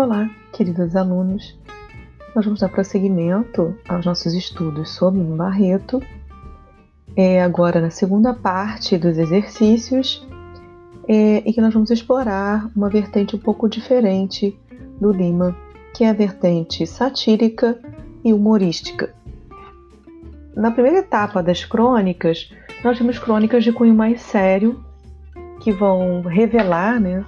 Olá, queridos alunos. Nós vamos dar prosseguimento aos nossos estudos sobre o Barreto. É agora na segunda parte dos exercícios é, e que nós vamos explorar uma vertente um pouco diferente do Lima, que é a vertente satírica e humorística. Na primeira etapa das crônicas, nós temos crônicas de cunho mais sério, que vão revelar né,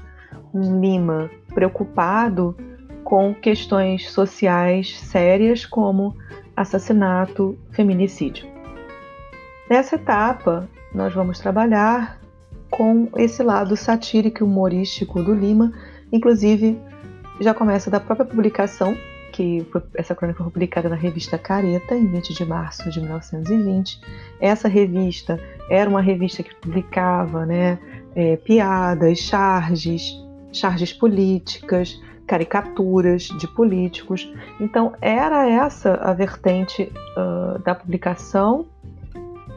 um Lima preocupado com questões sociais sérias como assassinato, feminicídio. Nessa etapa, nós vamos trabalhar com esse lado satírico e humorístico do Lima, inclusive já começa da própria publicação, que essa crônica foi publicada na revista Careta, em 20 de março de 1920. Essa revista era uma revista que publicava né, é, piadas, charges, charges políticas, caricaturas de políticos. Então, era essa a vertente uh, da publicação,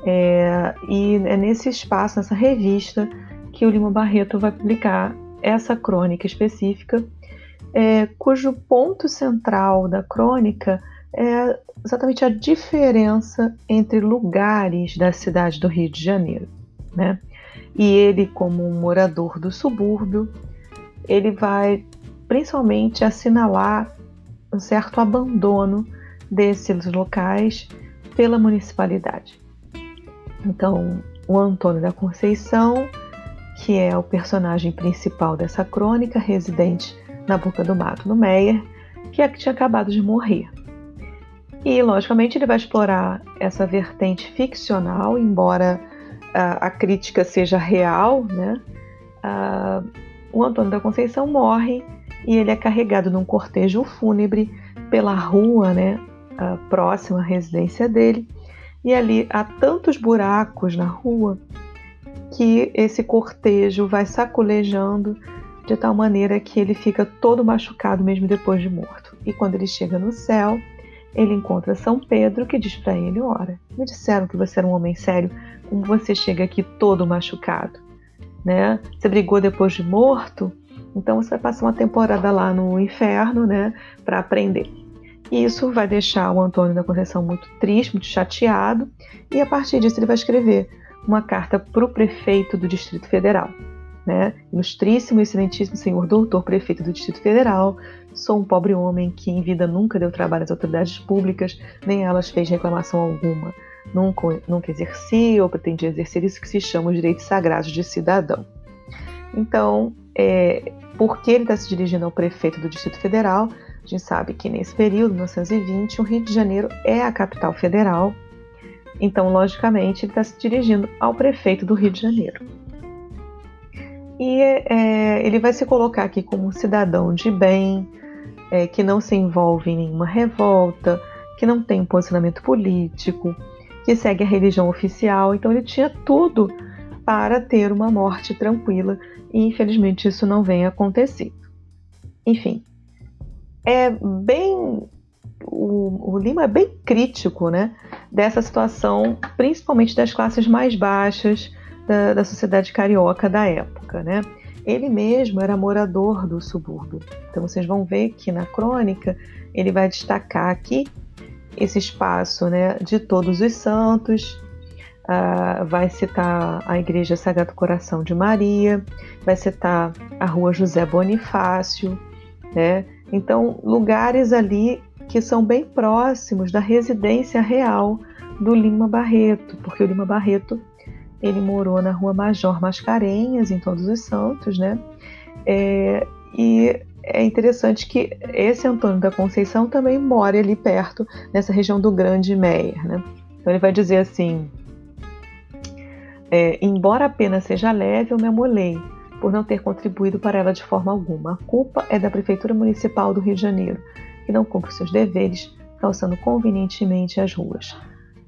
é, e é nesse espaço, nessa revista, que o Lima Barreto vai publicar essa crônica específica, é, cujo ponto central da crônica é exatamente a diferença entre lugares da cidade do Rio de Janeiro. Né? E ele, como um morador do subúrbio, ele vai principalmente assinalar um certo abandono desses locais pela municipalidade. Então, o Antônio da Conceição, que é o personagem principal dessa crônica, residente na Boca do Mato, no Meyer, que tinha acabado de morrer. E, logicamente, ele vai explorar essa vertente ficcional, embora a, a crítica seja real, né? O Antônio da Conceição morre e ele é carregado num cortejo fúnebre pela rua, né, próxima à residência dele. E ali há tantos buracos na rua que esse cortejo vai sacolejando de tal maneira que ele fica todo machucado mesmo depois de morto. E quando ele chega no céu, ele encontra São Pedro que diz para ele: Ora, me disseram que você era um homem sério, como você chega aqui todo machucado? Né? Você brigou depois de morto, então você vai passar uma temporada lá no inferno, né, para aprender. E isso vai deixar o Antônio da Conceição muito triste, muito chateado, e a partir disso ele vai escrever uma carta para o prefeito do Distrito Federal. Né? Ilustríssimo e excelentíssimo senhor doutor prefeito do Distrito Federal, sou um pobre homem que em vida nunca deu trabalho às autoridades públicas, nem elas fez reclamação alguma nunca, nunca exerci ou pretendia exercer isso que se chama os direitos sagrados de cidadão. Então, é, porque ele está se dirigindo ao prefeito do Distrito Federal, a gente sabe que nesse período, 1920, o Rio de Janeiro é a capital federal, então, logicamente, ele está se dirigindo ao prefeito do Rio de Janeiro. E é, ele vai se colocar aqui como um cidadão de bem, é, que não se envolve em nenhuma revolta, que não tem um posicionamento político, que segue a religião oficial, então ele tinha tudo para ter uma morte tranquila e infelizmente isso não vem acontecendo. Enfim, é bem o, o, Lima é bem crítico, né, dessa situação, principalmente das classes mais baixas da, da sociedade carioca da época, né? Ele mesmo era morador do subúrbio. Então vocês vão ver que na crônica ele vai destacar aqui esse espaço né, de todos os santos, uh, vai citar a Igreja Sagrado Coração de Maria, vai citar a Rua José Bonifácio, né? Então, lugares ali que são bem próximos da residência real do Lima Barreto, porque o Lima Barreto ele morou na Rua Major Mascarenhas, em Todos os Santos, né? É, e é interessante que esse Antônio da Conceição também mora ali perto, nessa região do Grande Meyer. Né? Então ele vai dizer assim: é, embora a pena seja leve, eu me amolei por não ter contribuído para ela de forma alguma. A culpa é da Prefeitura Municipal do Rio de Janeiro, que não cumpre seus deveres, calçando convenientemente as ruas.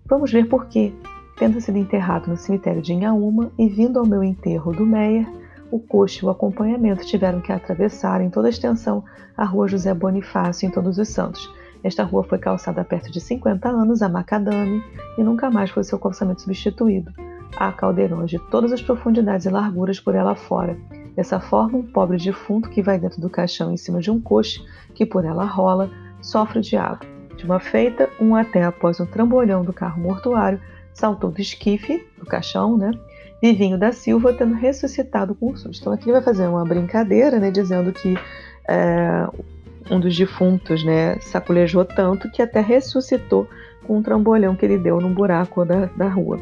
Vamos ver por quê. Tendo sido enterrado no cemitério de Inhaúma e vindo ao meu enterro do Meyer, o coche e o acompanhamento tiveram que atravessar em toda a extensão a rua José Bonifácio em Todos os Santos. Esta rua foi calçada há perto de 50 anos a macadame e nunca mais foi seu calçamento substituído. Há caldeirões de todas as profundidades e larguras por ela fora, Dessa forma, um pobre defunto que vai dentro do caixão em cima de um coche, que por ela rola, sofre o diabo. De uma feita, um até após um trambolhão do carro mortuário, saltou do esquife, do caixão, né? Vivinho da Silva tendo ressuscitado com o susto. Então aqui ele vai fazer uma brincadeira, né? Dizendo que é, um dos defuntos, né? Saculejou tanto que até ressuscitou com um trambolhão que ele deu num buraco da, da rua.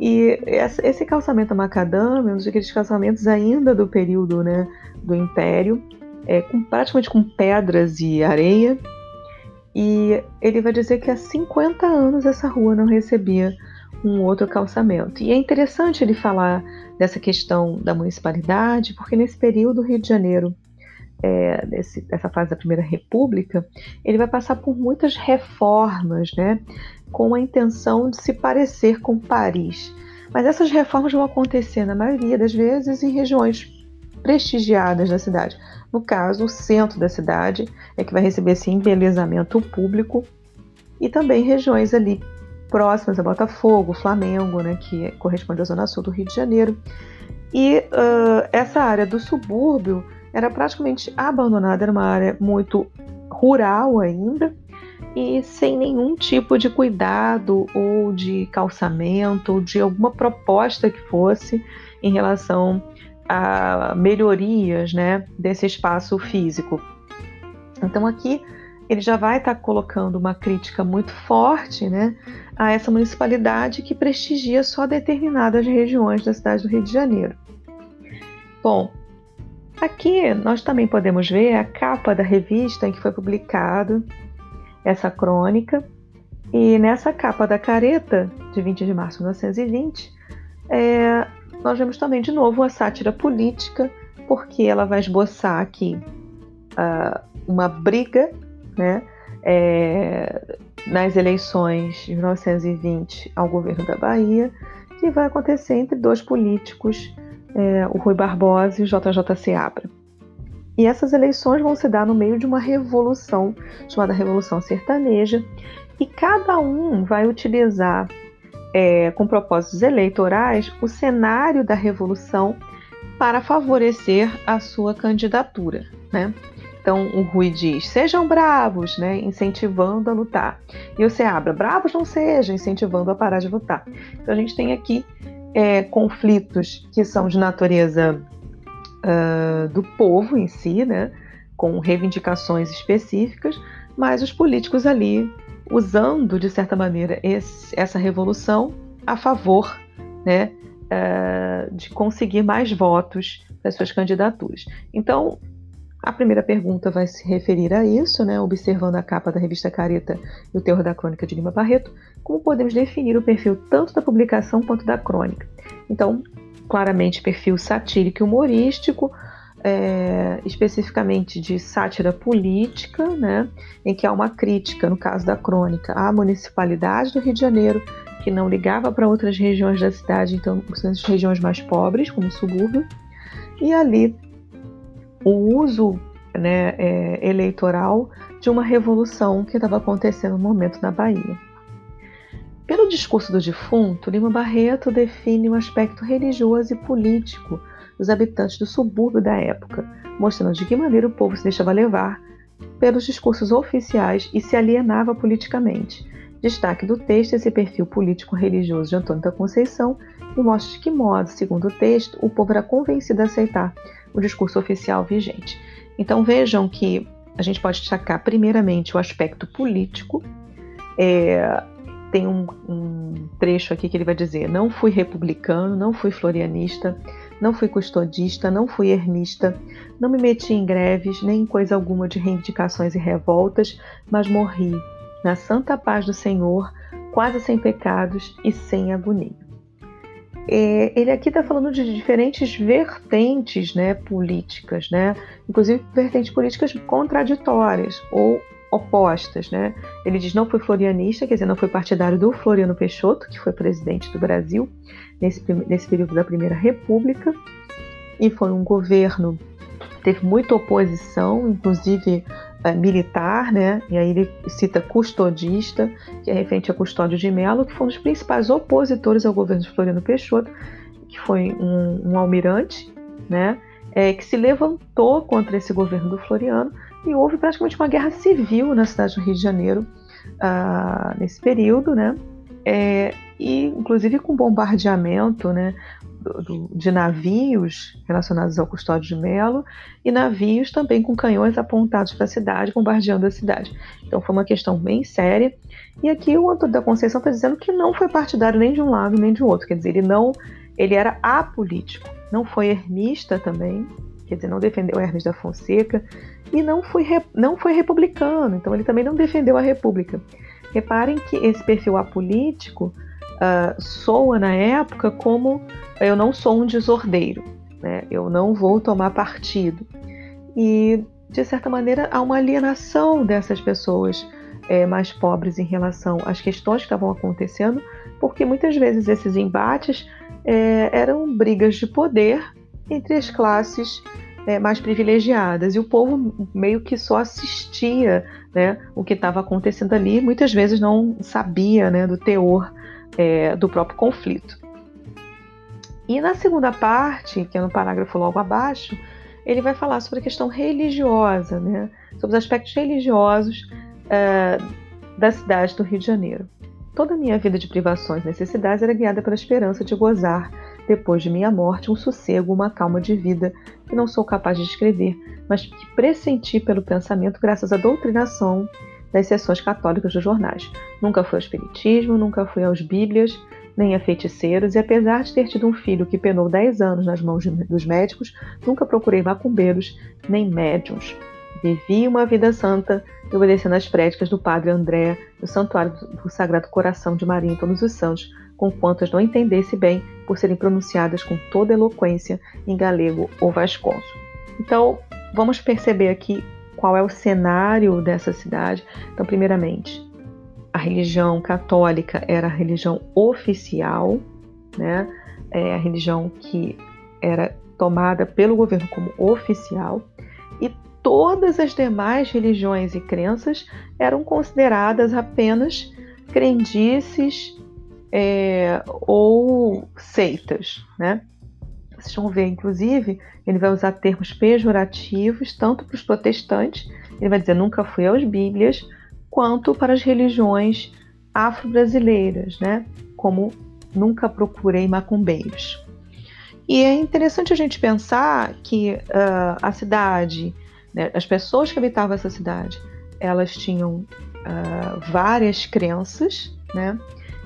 E esse calçamento macadâmio é um daqueles calçamentos ainda do período né, do Império, é, com, praticamente com pedras e areia. E ele vai dizer que há 50 anos essa rua não recebia um outro calçamento. E é interessante ele falar dessa questão da municipalidade, porque nesse período o Rio de Janeiro, é, desse, dessa fase da Primeira República, ele vai passar por muitas reformas, né? com a intenção de se parecer com Paris. Mas essas reformas vão acontecer, na maioria das vezes, em regiões prestigiadas da cidade. No caso, o centro da cidade é que vai receber esse embelezamento público e também regiões ali próximas a Botafogo, Flamengo, né, que corresponde à zona sul do Rio de Janeiro. E uh, essa área do subúrbio era praticamente abandonada, era uma área muito rural ainda, e sem nenhum tipo de cuidado ou de calçamento ou de alguma proposta que fosse em relação a melhorias né, desse espaço físico. Então aqui ele já vai estar tá colocando uma crítica muito forte né, a essa municipalidade que prestigia só determinadas regiões da cidade do Rio de Janeiro. Bom, aqui nós também podemos ver a capa da revista em que foi publicado essa crônica. E nessa capa da careta, de 20 de março de 1920, é, nós vemos também de novo a sátira política, porque ela vai esboçar aqui uh, uma briga né, é, nas eleições de 1920 ao governo da Bahia, que vai acontecer entre dois políticos, é, o Rui Barbosa e o JJ Seabra. E essas eleições vão se dar no meio de uma revolução chamada Revolução Sertaneja, e cada um vai utilizar, é, com propósitos eleitorais, o cenário da revolução para favorecer a sua candidatura. Né? Então o Rui diz: sejam bravos, né, incentivando a lutar. E o Seabra: bravos não sejam, incentivando a parar de lutar. Então a gente tem aqui é, conflitos que são de natureza uh, do povo em si, né, com reivindicações específicas, mas os políticos ali usando, de certa maneira, esse, essa revolução a favor né, uh, de conseguir mais votos das suas candidaturas. Então, a primeira pergunta vai se referir a isso, né, observando a capa da revista Careta e o teor da crônica de Lima Barreto, como podemos definir o perfil tanto da publicação quanto da crônica. Então, claramente perfil satírico e humorístico, é, especificamente de sátira política, né, em que há uma crítica, no caso da crônica, à municipalidade do Rio de Janeiro, que não ligava para outras regiões da cidade, então as regiões mais pobres, como o subúrbio, e ali o uso né, é, eleitoral de uma revolução que estava acontecendo no momento na Bahia. Pelo discurso do defunto, Lima Barreto define um aspecto religioso e político dos habitantes do subúrbio da época, mostrando de que maneira o povo se deixava levar pelos discursos oficiais e se alienava politicamente. Destaque do texto esse perfil político-religioso de Antônio da Conceição e mostra de que modo, segundo o texto, o povo era convencido a aceitar o discurso oficial vigente. Então vejam que a gente pode destacar primeiramente o aspecto político, é, tem um, um, trecho aqui que ele vai dizer: Não fui republicano, não fui florianista, não fui custodista, não fui ermista, não me meti em greves, nem em coisa alguma de reivindicações e revoltas, mas morri na santa paz do Senhor, quase sem pecados e sem agonia. É, ele aqui está falando de diferentes vertentes né, políticas, né? inclusive vertentes políticas contraditórias ou opostas, né? Ele diz não foi florianista, quer dizer, não foi partidário do Floriano Peixoto, que foi presidente do Brasil nesse, nesse período da Primeira República, e foi um governo teve muita oposição, inclusive militar, né? E aí ele cita custodista, que é referente a Custódio de Melo, que foi um dos principais opositores ao governo de Floriano Peixoto, que foi um, um almirante, né? é, que se levantou contra esse governo do Floriano e houve praticamente uma guerra civil na cidade do Rio de Janeiro uh, nesse período, né? É, e inclusive com bombardeamento, né? De navios relacionados ao Custódio de Melo e navios também com canhões apontados para a cidade, bombardeando a cidade. Então foi uma questão bem séria. E aqui o Antônio da Conceição está dizendo que não foi partidário nem de um lado nem de outro, quer dizer, ele não, ele era apolítico, não foi ermista também, quer dizer, não defendeu Hermes da Fonseca e não foi, não foi republicano, então ele também não defendeu a República. Reparem que esse perfil apolítico uh, soa na época como eu não sou um desordeiro, né? eu não vou tomar partido. E, de certa maneira, há uma alienação dessas pessoas é, mais pobres em relação às questões que estavam acontecendo, porque muitas vezes esses embates é, eram brigas de poder entre as classes é, mais privilegiadas e o povo meio que só assistia né, o que estava acontecendo ali, muitas vezes não sabia né, do teor é, do próprio conflito. E na segunda parte, que é no parágrafo logo abaixo, ele vai falar sobre a questão religiosa, né, sobre os aspectos religiosos é, da cidade do Rio de Janeiro. Toda a minha vida de privações e necessidades era guiada pela esperança de gozar, depois de minha morte, um sossego, uma calma de vida que não sou capaz de descrever, mas que pressenti pelo pensamento graças à doutrinação das sessões católicas dos jornais. Nunca fui ao espiritismo, nunca fui aos bíblias, nem a feiticeiros, e apesar de ter tido um filho que penou 10 anos nas mãos dos médicos, nunca procurei macumbeiros nem médiums. Vivi uma vida santa obedecendo às prédicas do Padre André, do Santuário do Sagrado Coração de Maria em todos os santos, com quantas não entendesse bem por serem pronunciadas com toda eloquência em galego ou vasconso. Então, vamos perceber aqui qual é o cenário dessa cidade. Então, primeiramente, a religião católica era a religião oficial, né? É a religião que era tomada pelo governo como oficial e todas as demais religiões e crenças eram consideradas apenas crendices é, ou seitas, né? Vocês vão ver, inclusive, ele vai usar termos pejorativos tanto para os protestantes, ele vai dizer nunca fui aos Bíblias, quanto para as religiões afro-brasileiras, né? Como nunca procurei macumbeiros. E é interessante a gente pensar que uh, a cidade né? As pessoas que habitavam essa cidade, elas tinham uh, várias crenças, né?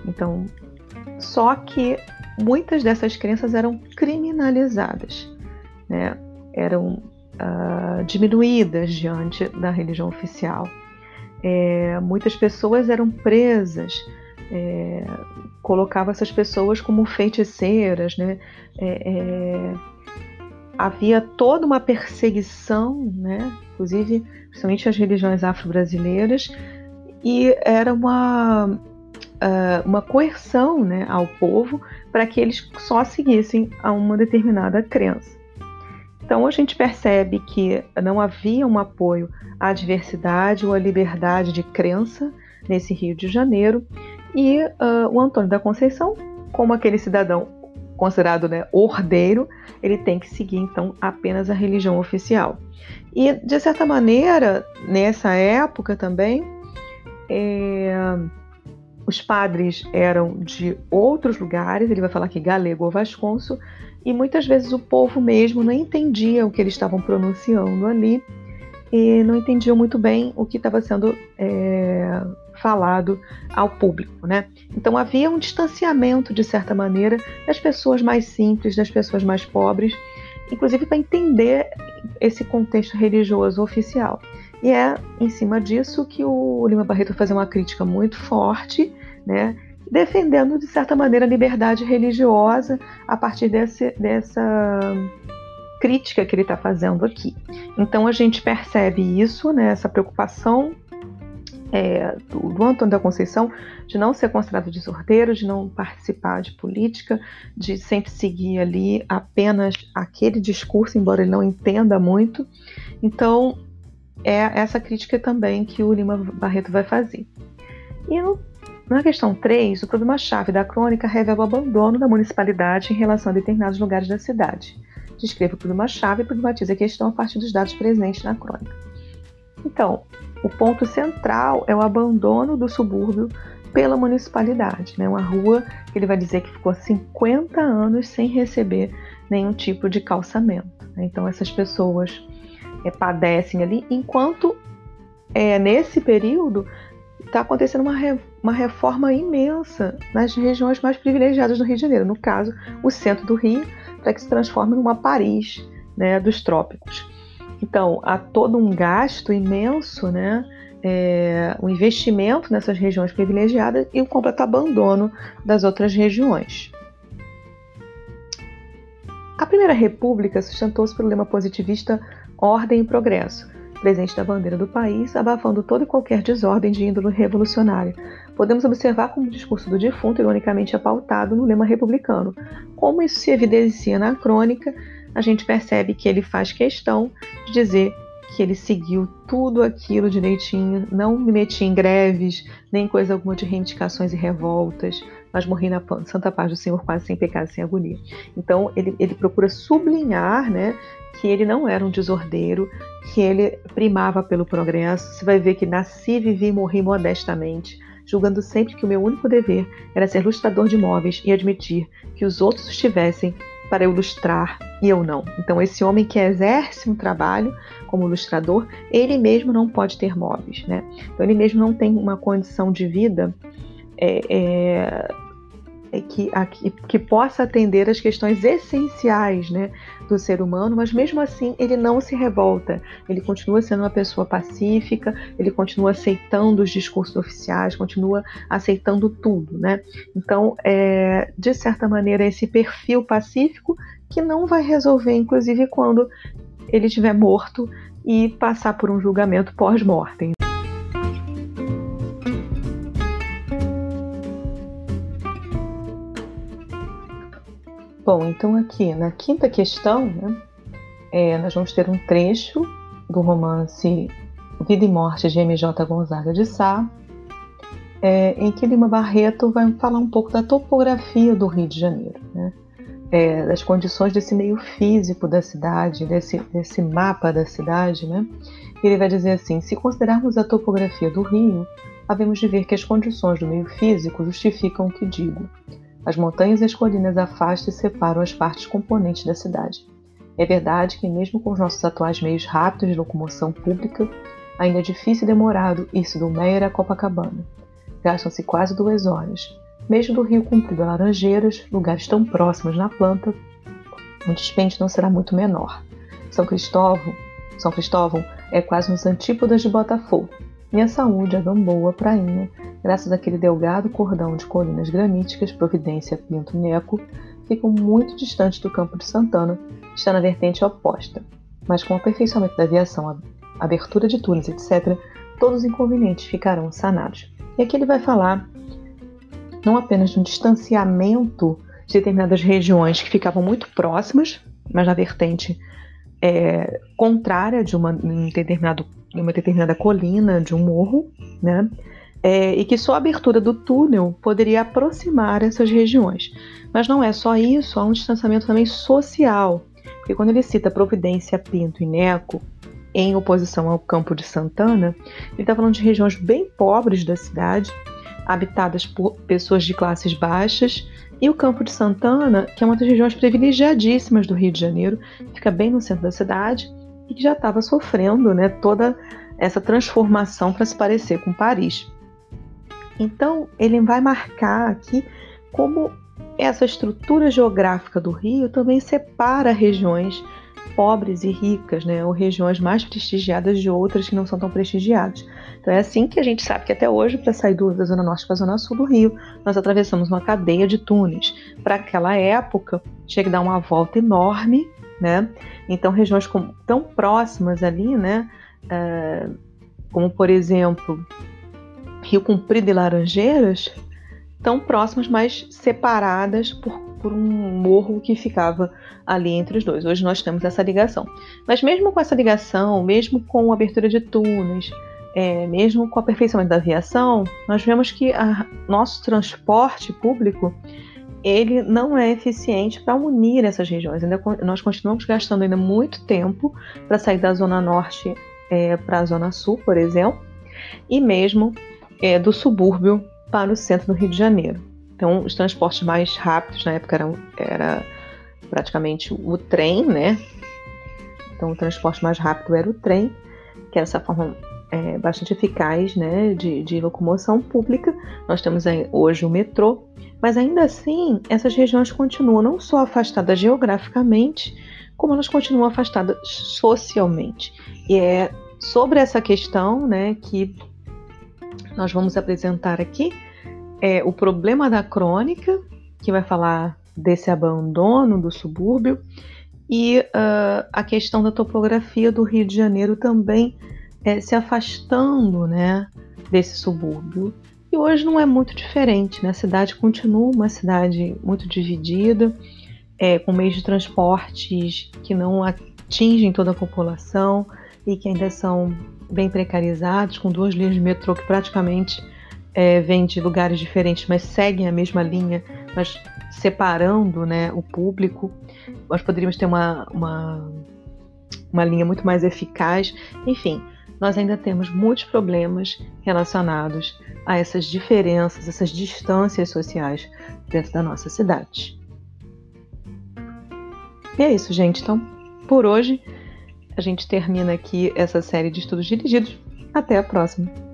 Então, só que muitas dessas crenças eram criminalizadas, né? Eram uh, diminuídas diante da religião oficial. É, muitas pessoas eram presas, é, colocava essas pessoas como feiticeiras, né? É, é havia toda uma perseguição, né? inclusive, principalmente as religiões afro-brasileiras, e era uma, uh, uma coerção né, ao povo para que eles só seguissem a uma determinada crença. Então a gente percebe que não havia um apoio à diversidade ou à liberdade de crença nesse Rio de Janeiro, e uh, o Antônio da Conceição, como aquele cidadão considerado né, ordeiro, ele tem que seguir então apenas a religião oficial. E de certa maneira, nessa época também, é, os padres eram de outros lugares, ele vai falar aqui galego ou vasconso, e muitas vezes o povo mesmo não entendia o que eles estavam pronunciando ali e não entendiam muito bem o que estava sendo é, falado ao público, né? Então havia um distanciamento de certa maneira das pessoas mais simples, das pessoas mais pobres, inclusive para entender esse contexto religioso oficial. E é em cima disso que o Lima Barreto faz uma crítica muito forte, né? defendendo de certa maneira a liberdade religiosa a partir desse, dessa crítica que ele está fazendo aqui. Então a gente percebe isso, né, essa preocupação é, do, do, Antônio da Conceição de não ser considerado desordeiro, de não participar de política, de sempre seguir ali apenas aquele discurso, embora ele não entenda muito. Então, é essa crítica também que o Lima Barreto vai fazer. E no, na questão 3, o problema-chave da crônica revela o abandono da municipalidade em relação a determinados lugares da cidade. descreva o problema-chave e problematiza a questão a partir dos dados presentes na crônica. Então, o ponto central é o abandono do subúrbio pela municipalidade, né? Uma rua que ele vai dizer que ficou 50 anos sem receber nenhum tipo de calçamento. Né? Então essas pessoas é, padecem ali, enquanto é, nesse período está acontecendo uma, re, uma reforma imensa nas regiões mais privilegiadas do Rio de Janeiro, no caso, o centro do Rio, para que se transforme numa Paris né, dos trópicos. Então, há todo um gasto imenso, né, é, um investimento nessas regiões privilegiadas e o completo abandono das outras regiões. A Primeira República sustentou-se pelo lema positivista ordem e progresso, presente na bandeira do país, abafando toda e qualquer desordem de índole revolucionária. Podemos observar como o discurso do defunto, ironicamente, é pautado no lema republicano. Como isso se evidencia na crônica, a gente percebe que ele faz questão de dizer que ele seguiu tudo aquilo direitinho, não me meti em greves, nem coisa alguma de reivindicações e revoltas, mas morri na santa paz do Senhor quase sem pecado, sem agonia. Então ele, ele procura sublinhar né, que ele não era um desordeiro, que ele primava pelo progresso. Você vai ver que nasci, vivi e morri modestamente, julgando sempre que o meu único dever era ser lustrador de móveis e admitir que os outros estivessem para ilustrar e eu não. Então, esse homem que exerce um trabalho como ilustrador, ele mesmo não pode ter móveis, né? Então, ele mesmo não tem uma condição de vida é, é, é que, a, que possa atender as questões essenciais né, do ser humano, mas mesmo assim ele não se revolta, ele continua sendo uma pessoa pacífica, ele continua aceitando os discursos oficiais, continua aceitando tudo. Né? Então, é, de certa maneira, esse perfil pacífico que não vai resolver, inclusive quando ele estiver morto e passar por um julgamento pós-mortem. Bom, então aqui na quinta questão, né, é, nós vamos ter um trecho do romance Vida e Morte de M.J. Gonzaga de Sá, é, em que Lima Barreto vai falar um pouco da topografia do Rio de Janeiro, né, é, das condições desse meio físico da cidade, desse, desse mapa da cidade. Né, ele vai dizer assim: se considerarmos a topografia do Rio, havemos de ver que as condições do meio físico justificam o que digo. As montanhas e as colinas afastam e separam as partes componentes da cidade. É verdade que, mesmo com os nossos atuais meios rápidos de locomoção pública, ainda é difícil e demorado ir-se do Meyer a Copacabana. Gastam-se quase duas horas. Mesmo do Rio Comprido a Laranjeiras, lugares tão próximos na planta, o dispêndio não será muito menor. São Cristóvão, São Cristóvão é quase nos antípodas de Botafogo, minha saúde é tão boa, prainha, graças àquele delgado cordão de colinas graníticas, Providência, Pinto Neco, ficam muito distantes do campo de Santana, está na vertente oposta. Mas com o aperfeiçoamento da aviação, a abertura de túneis, etc., todos os inconvenientes ficarão sanados. E aqui ele vai falar não apenas de um distanciamento de determinadas regiões que ficavam muito próximas, mas na vertente é, contrária de uma, um determinado em uma determinada colina de um morro, né? É, e que só a abertura do túnel poderia aproximar essas regiões. Mas não é só isso, há um distanciamento também social, porque quando ele cita Providência, Pinto e Neco, em oposição ao Campo de Santana, ele está falando de regiões bem pobres da cidade, habitadas por pessoas de classes baixas, e o Campo de Santana, que é uma das regiões privilegiadíssimas do Rio de Janeiro, fica bem no centro da cidade, e que já estava sofrendo né, toda essa transformação para se parecer com Paris. Então, ele vai marcar aqui como essa estrutura geográfica do Rio também separa regiões pobres e ricas, né, ou regiões mais prestigiadas de outras que não são tão prestigiadas. Então é assim que a gente sabe que até hoje, para sair da Zona Norte para a Zona Sul do Rio, nós atravessamos uma cadeia de túneis. Para aquela época, tinha que dar uma volta enorme né? Então regiões com, tão próximas ali, né? Uh, como por exemplo Rio Comprido e Laranjeiras, tão próximas, mas separadas por, por um morro que ficava ali entre os dois. Hoje nós temos essa ligação. Mas mesmo com essa ligação, mesmo com a abertura de túneis, é, mesmo com o aperfeiçoamento da aviação, nós vemos que a, nosso transporte público ele não é eficiente para unir essas regiões. Ainda, nós continuamos gastando ainda muito tempo para sair da zona norte é, para a zona sul, por exemplo, e mesmo é, do subúrbio para o centro do Rio de Janeiro. Então, os transportes mais rápidos na época eram, era praticamente o trem, né? Então, o transporte mais rápido era o trem, que é essa forma é, bastante eficaz né, de, de locomoção pública. Nós temos hoje o metrô, mas ainda assim, essas regiões continuam não só afastadas geograficamente, como elas continuam afastadas socialmente. E é sobre essa questão né, que nós vamos apresentar aqui é, o problema da crônica, que vai falar desse abandono do subúrbio, e uh, a questão da topografia do Rio de Janeiro também é, se afastando né, desse subúrbio. E hoje não é muito diferente, né? a cidade continua uma cidade muito dividida, é, com meios de transportes que não atingem toda a população e que ainda são bem precarizados, com duas linhas de metrô que praticamente é, vêm de lugares diferentes, mas seguem a mesma linha, mas separando né, o público. Nós poderíamos ter uma, uma, uma linha muito mais eficaz. Enfim, nós ainda temos muitos problemas relacionados a essas diferenças, essas distâncias sociais dentro da nossa cidade. E é isso, gente. Então, por hoje, a gente termina aqui essa série de estudos dirigidos. Até a próxima!